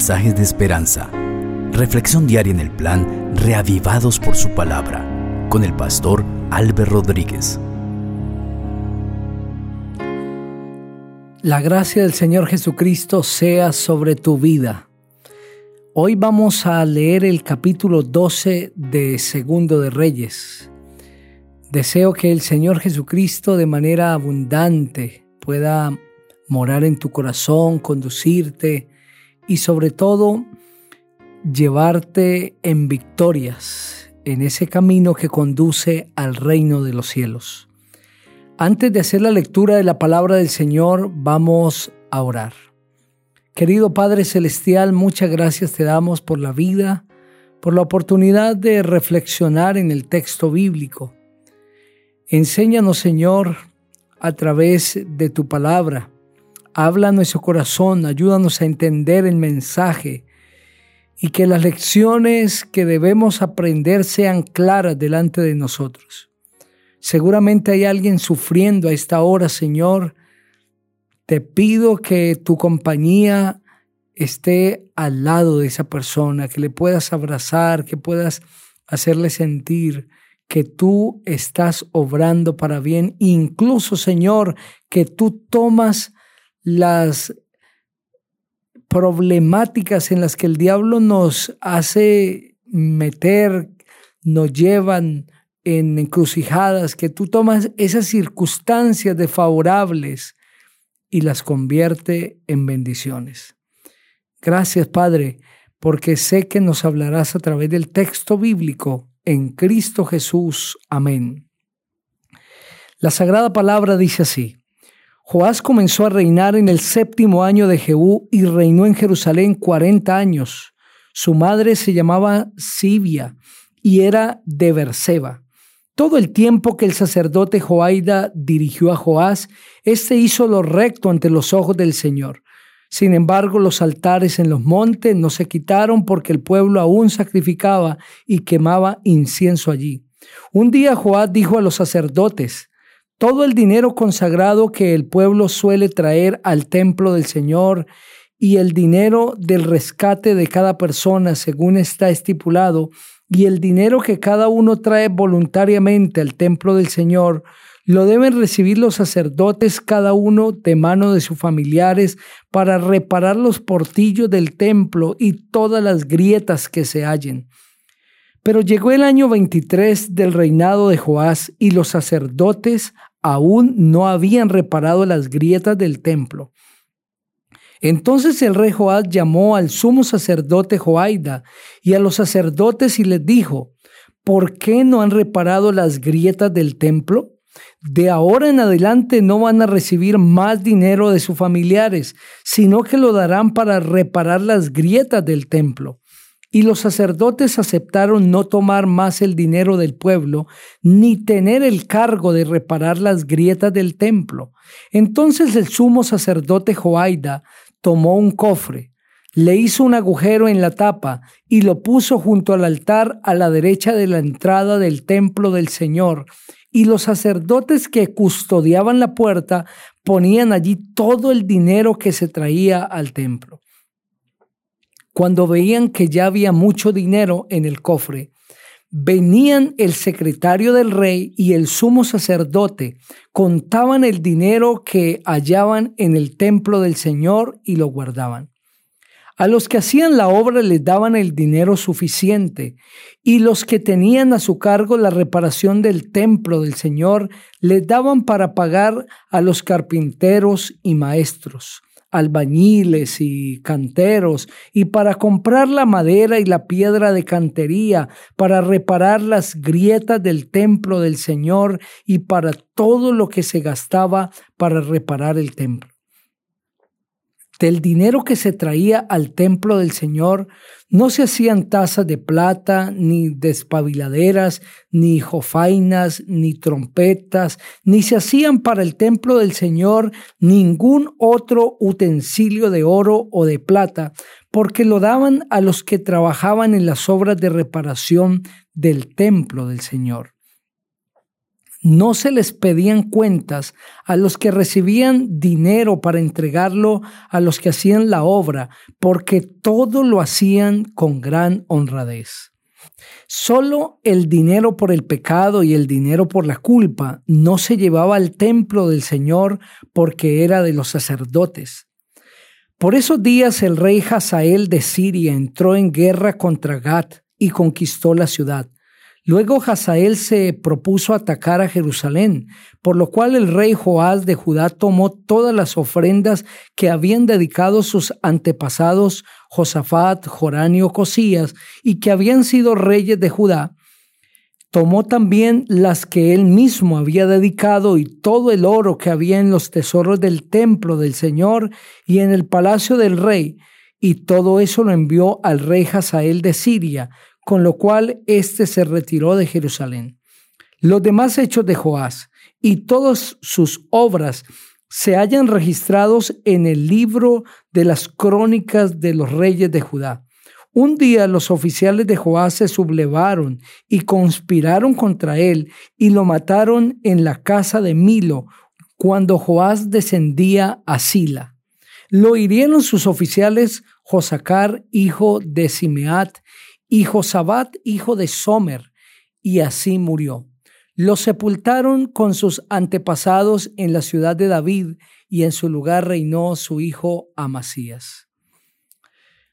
mensajes de esperanza. Reflexión diaria en el plan Reavivados por su palabra con el pastor Álvaro Rodríguez. La gracia del Señor Jesucristo sea sobre tu vida. Hoy vamos a leer el capítulo 12 de Segundo de Reyes. Deseo que el Señor Jesucristo de manera abundante pueda morar en tu corazón, conducirte y sobre todo llevarte en victorias en ese camino que conduce al reino de los cielos. Antes de hacer la lectura de la palabra del Señor, vamos a orar. Querido Padre Celestial, muchas gracias te damos por la vida, por la oportunidad de reflexionar en el texto bíblico. Enséñanos, Señor, a través de tu palabra. Habla a nuestro corazón, ayúdanos a entender el mensaje y que las lecciones que debemos aprender sean claras delante de nosotros. Seguramente hay alguien sufriendo a esta hora, Señor. Te pido que tu compañía esté al lado de esa persona, que le puedas abrazar, que puedas hacerle sentir que tú estás obrando para bien, incluso Señor, que tú tomas las problemáticas en las que el diablo nos hace meter, nos llevan en encrucijadas, que tú tomas esas circunstancias desfavorables y las convierte en bendiciones. Gracias, Padre, porque sé que nos hablarás a través del texto bíblico en Cristo Jesús. Amén. La sagrada palabra dice así. Joás comenzó a reinar en el séptimo año de Jehú y reinó en Jerusalén cuarenta años. Su madre se llamaba Sibia y era de Berseba. Todo el tiempo que el sacerdote Joaida dirigió a Joás, éste hizo lo recto ante los ojos del Señor. Sin embargo, los altares en los montes no se quitaron porque el pueblo aún sacrificaba y quemaba incienso allí. Un día Joás dijo a los sacerdotes, todo el dinero consagrado que el pueblo suele traer al templo del Señor y el dinero del rescate de cada persona según está estipulado, y el dinero que cada uno trae voluntariamente al templo del Señor, lo deben recibir los sacerdotes cada uno de mano de sus familiares para reparar los portillos del templo y todas las grietas que se hallen. Pero llegó el año 23 del reinado de Joás y los sacerdotes aún no habían reparado las grietas del templo. Entonces el rey Joás llamó al sumo sacerdote Joaida y a los sacerdotes y les dijo, ¿por qué no han reparado las grietas del templo? De ahora en adelante no van a recibir más dinero de sus familiares, sino que lo darán para reparar las grietas del templo. Y los sacerdotes aceptaron no tomar más el dinero del pueblo, ni tener el cargo de reparar las grietas del templo. Entonces el sumo sacerdote Joaida tomó un cofre, le hizo un agujero en la tapa y lo puso junto al altar a la derecha de la entrada del templo del Señor y los sacerdotes que custodiaban la puerta ponían allí todo el dinero que se traía al templo. Cuando veían que ya había mucho dinero en el cofre, venían el secretario del rey y el sumo sacerdote, contaban el dinero que hallaban en el templo del Señor y lo guardaban. A los que hacían la obra les daban el dinero suficiente, y los que tenían a su cargo la reparación del templo del Señor les daban para pagar a los carpinteros y maestros, albañiles y canteros, y para comprar la madera y la piedra de cantería, para reparar las grietas del templo del Señor y para todo lo que se gastaba para reparar el templo. Del dinero que se traía al templo del Señor no se hacían tazas de plata, ni despabiladeras, ni jofainas, ni trompetas, ni se hacían para el templo del Señor ningún otro utensilio de oro o de plata, porque lo daban a los que trabajaban en las obras de reparación del templo del Señor. No se les pedían cuentas a los que recibían dinero para entregarlo a los que hacían la obra, porque todo lo hacían con gran honradez. Solo el dinero por el pecado y el dinero por la culpa no se llevaba al templo del Señor porque era de los sacerdotes. Por esos días el rey Hazael de Siria entró en guerra contra Gat y conquistó la ciudad. Luego Hazael se propuso atacar a Jerusalén, por lo cual el rey Joás de Judá tomó todas las ofrendas que habían dedicado sus antepasados Josafat, Jorán y Ocosías, y que habían sido reyes de Judá. Tomó también las que él mismo había dedicado y todo el oro que había en los tesoros del templo del Señor y en el palacio del rey, y todo eso lo envió al rey Hazael de Siria, con lo cual éste se retiró de Jerusalén. Los demás hechos de Joás y todas sus obras se hallan registrados en el libro de las crónicas de los reyes de Judá. Un día los oficiales de Joás se sublevaron y conspiraron contra él y lo mataron en la casa de Milo cuando Joás descendía a Sila. Lo hirieron sus oficiales Josacar, hijo de Simeat, y Josabat, hijo de Somer, y así murió. Lo sepultaron con sus antepasados en la ciudad de David, y en su lugar reinó su hijo Amasías.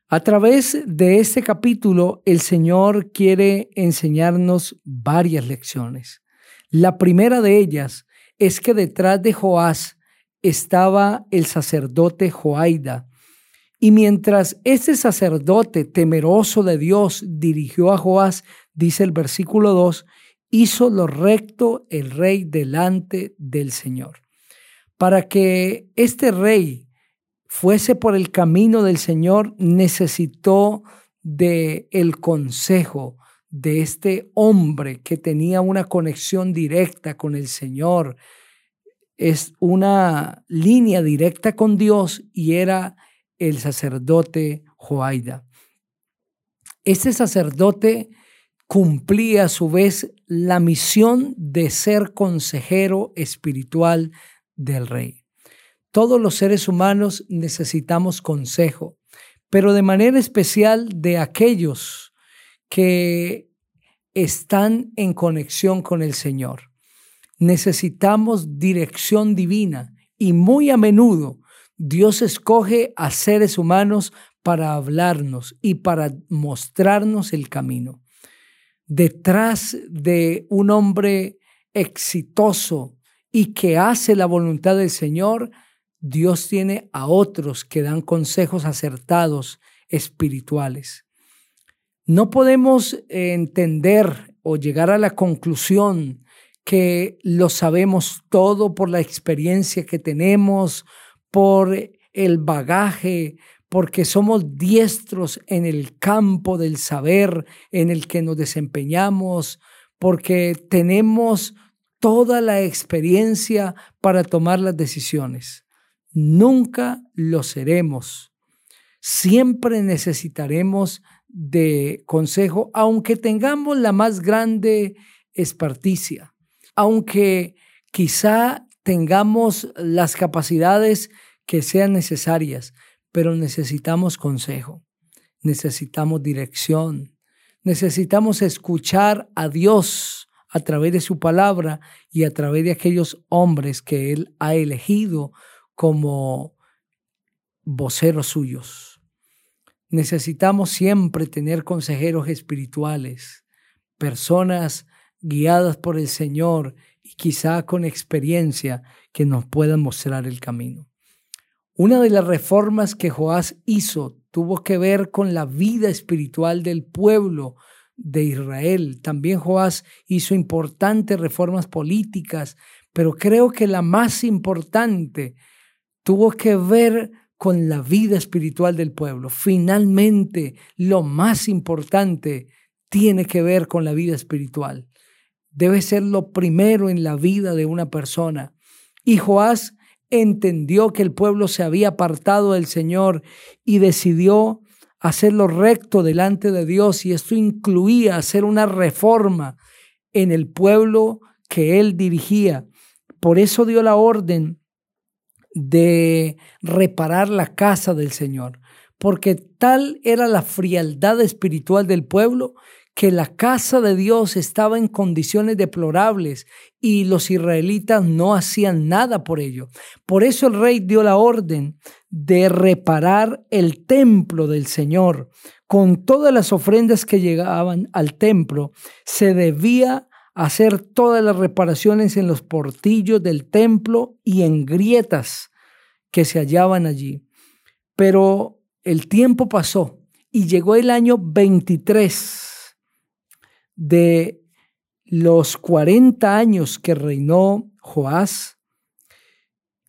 A través de este capítulo, el Señor quiere enseñarnos varias lecciones. La primera de ellas es que detrás de Joás estaba el sacerdote Joaida, y mientras ese sacerdote temeroso de Dios dirigió a Joás, dice el versículo 2, hizo lo recto el rey delante del Señor. Para que este rey fuese por el camino del Señor, necesitó de el consejo de este hombre que tenía una conexión directa con el Señor. Es una línea directa con Dios y era el sacerdote Joaida. Este sacerdote cumplía a su vez la misión de ser consejero espiritual del rey. Todos los seres humanos necesitamos consejo, pero de manera especial de aquellos que están en conexión con el Señor. Necesitamos dirección divina y muy a menudo Dios escoge a seres humanos para hablarnos y para mostrarnos el camino. Detrás de un hombre exitoso y que hace la voluntad del Señor, Dios tiene a otros que dan consejos acertados espirituales. No podemos entender o llegar a la conclusión que lo sabemos todo por la experiencia que tenemos por el bagaje, porque somos diestros en el campo del saber en el que nos desempeñamos, porque tenemos toda la experiencia para tomar las decisiones. Nunca lo seremos. Siempre necesitaremos de consejo, aunque tengamos la más grande esparticia, aunque quizá tengamos las capacidades que sean necesarias, pero necesitamos consejo, necesitamos dirección, necesitamos escuchar a Dios a través de su palabra y a través de aquellos hombres que Él ha elegido como voceros suyos. Necesitamos siempre tener consejeros espirituales, personas guiadas por el Señor y quizá con experiencia que nos puedan mostrar el camino. Una de las reformas que Joás hizo tuvo que ver con la vida espiritual del pueblo de Israel. También Joás hizo importantes reformas políticas, pero creo que la más importante tuvo que ver con la vida espiritual del pueblo. Finalmente, lo más importante tiene que ver con la vida espiritual debe ser lo primero en la vida de una persona. Y Joás entendió que el pueblo se había apartado del Señor y decidió hacerlo recto delante de Dios y esto incluía hacer una reforma en el pueblo que él dirigía. Por eso dio la orden de reparar la casa del Señor, porque tal era la frialdad espiritual del pueblo que la casa de Dios estaba en condiciones deplorables y los israelitas no hacían nada por ello. Por eso el rey dio la orden de reparar el templo del Señor. Con todas las ofrendas que llegaban al templo, se debía hacer todas las reparaciones en los portillos del templo y en grietas que se hallaban allí. Pero el tiempo pasó y llegó el año 23 de los 40 años que reinó Joás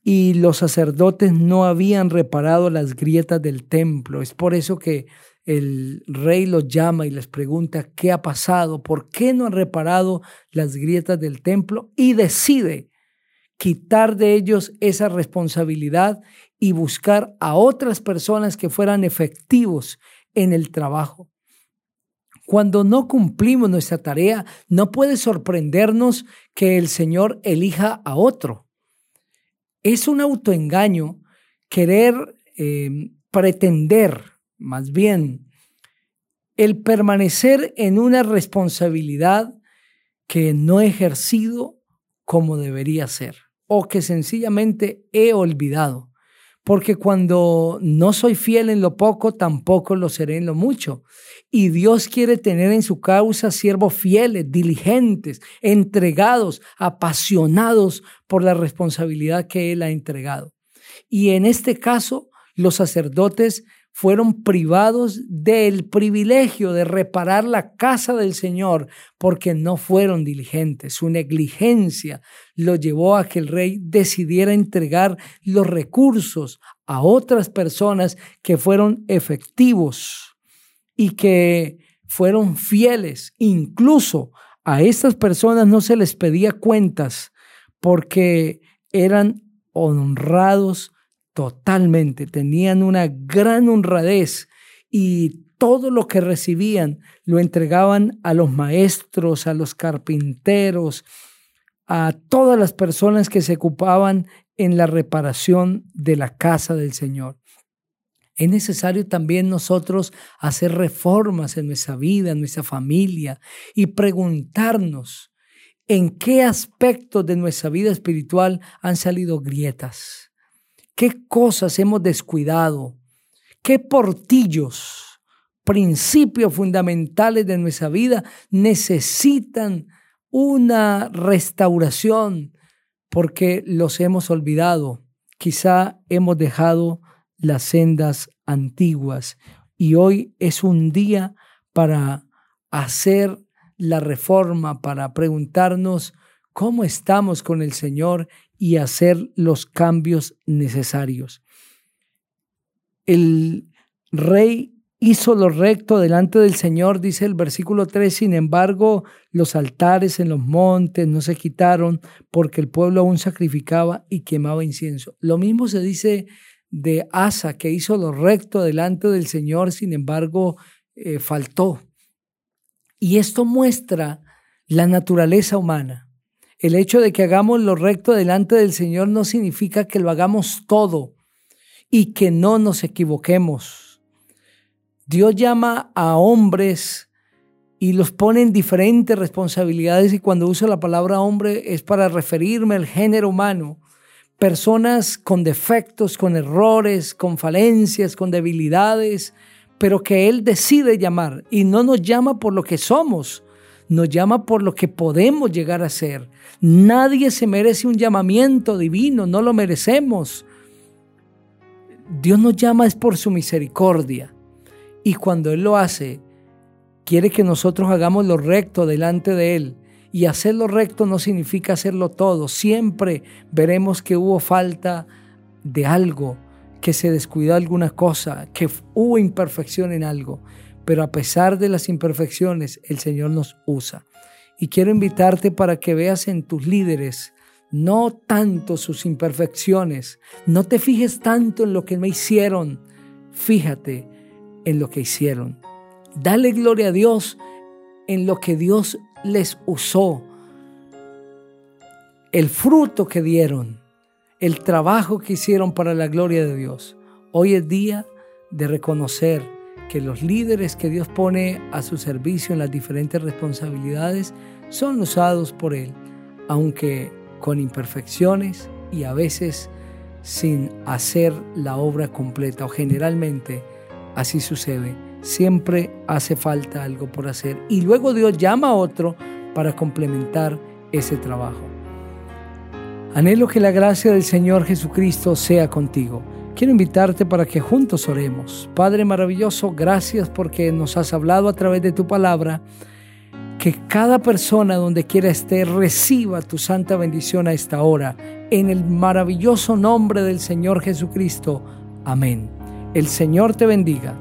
y los sacerdotes no habían reparado las grietas del templo. Es por eso que el rey los llama y les pregunta qué ha pasado, por qué no han reparado las grietas del templo y decide quitar de ellos esa responsabilidad y buscar a otras personas que fueran efectivos en el trabajo. Cuando no cumplimos nuestra tarea, no puede sorprendernos que el Señor elija a otro. Es un autoengaño querer eh, pretender, más bien, el permanecer en una responsabilidad que no he ejercido como debería ser o que sencillamente he olvidado. Porque cuando no soy fiel en lo poco, tampoco lo seré en lo mucho. Y Dios quiere tener en su causa siervos fieles, diligentes, entregados, apasionados por la responsabilidad que Él ha entregado. Y en este caso, los sacerdotes fueron privados del privilegio de reparar la casa del Señor porque no fueron diligentes. Su negligencia lo llevó a que el rey decidiera entregar los recursos a otras personas que fueron efectivos y que fueron fieles. Incluso a estas personas no se les pedía cuentas porque eran honrados totalmente, tenían una gran honradez y todo lo que recibían lo entregaban a los maestros, a los carpinteros, a todas las personas que se ocupaban en la reparación de la casa del Señor. Es necesario también nosotros hacer reformas en nuestra vida, en nuestra familia y preguntarnos en qué aspectos de nuestra vida espiritual han salido grietas, qué cosas hemos descuidado, qué portillos, principios fundamentales de nuestra vida necesitan una restauración porque los hemos olvidado. Quizá hemos dejado las sendas antiguas. Y hoy es un día para hacer la reforma, para preguntarnos cómo estamos con el Señor y hacer los cambios necesarios. El rey hizo lo recto delante del Señor, dice el versículo 3, sin embargo, los altares en los montes no se quitaron porque el pueblo aún sacrificaba y quemaba incienso. Lo mismo se dice de Asa, que hizo lo recto delante del Señor, sin embargo, eh, faltó. Y esto muestra la naturaleza humana. El hecho de que hagamos lo recto delante del Señor no significa que lo hagamos todo y que no nos equivoquemos. Dios llama a hombres y los pone en diferentes responsabilidades y cuando uso la palabra hombre es para referirme al género humano personas con defectos, con errores, con falencias, con debilidades, pero que Él decide llamar y no nos llama por lo que somos, nos llama por lo que podemos llegar a ser. Nadie se merece un llamamiento divino, no lo merecemos. Dios nos llama es por su misericordia y cuando Él lo hace, quiere que nosotros hagamos lo recto delante de Él y hacerlo recto no significa hacerlo todo. Siempre veremos que hubo falta de algo, que se descuidó alguna cosa, que hubo imperfección en algo. Pero a pesar de las imperfecciones, el Señor nos usa. Y quiero invitarte para que veas en tus líderes no tanto sus imperfecciones, no te fijes tanto en lo que me hicieron, fíjate en lo que hicieron. Dale gloria a Dios en lo que Dios les usó. el fruto que dieron, el trabajo que hicieron para la gloria de Dios. Hoy es día de reconocer que los líderes que Dios pone a su servicio en las diferentes responsabilidades son usados por Él, aunque con imperfecciones y a veces sin hacer la obra completa o generalmente así sucede. Siempre hace falta algo por hacer y luego Dios llama a otro para complementar ese trabajo. Anhelo que la gracia del Señor Jesucristo sea contigo. Quiero invitarte para que juntos oremos. Padre maravilloso, gracias porque nos has hablado a través de tu palabra. Que cada persona donde quiera esté reciba tu santa bendición a esta hora. En el maravilloso nombre del Señor Jesucristo. Amén. El Señor te bendiga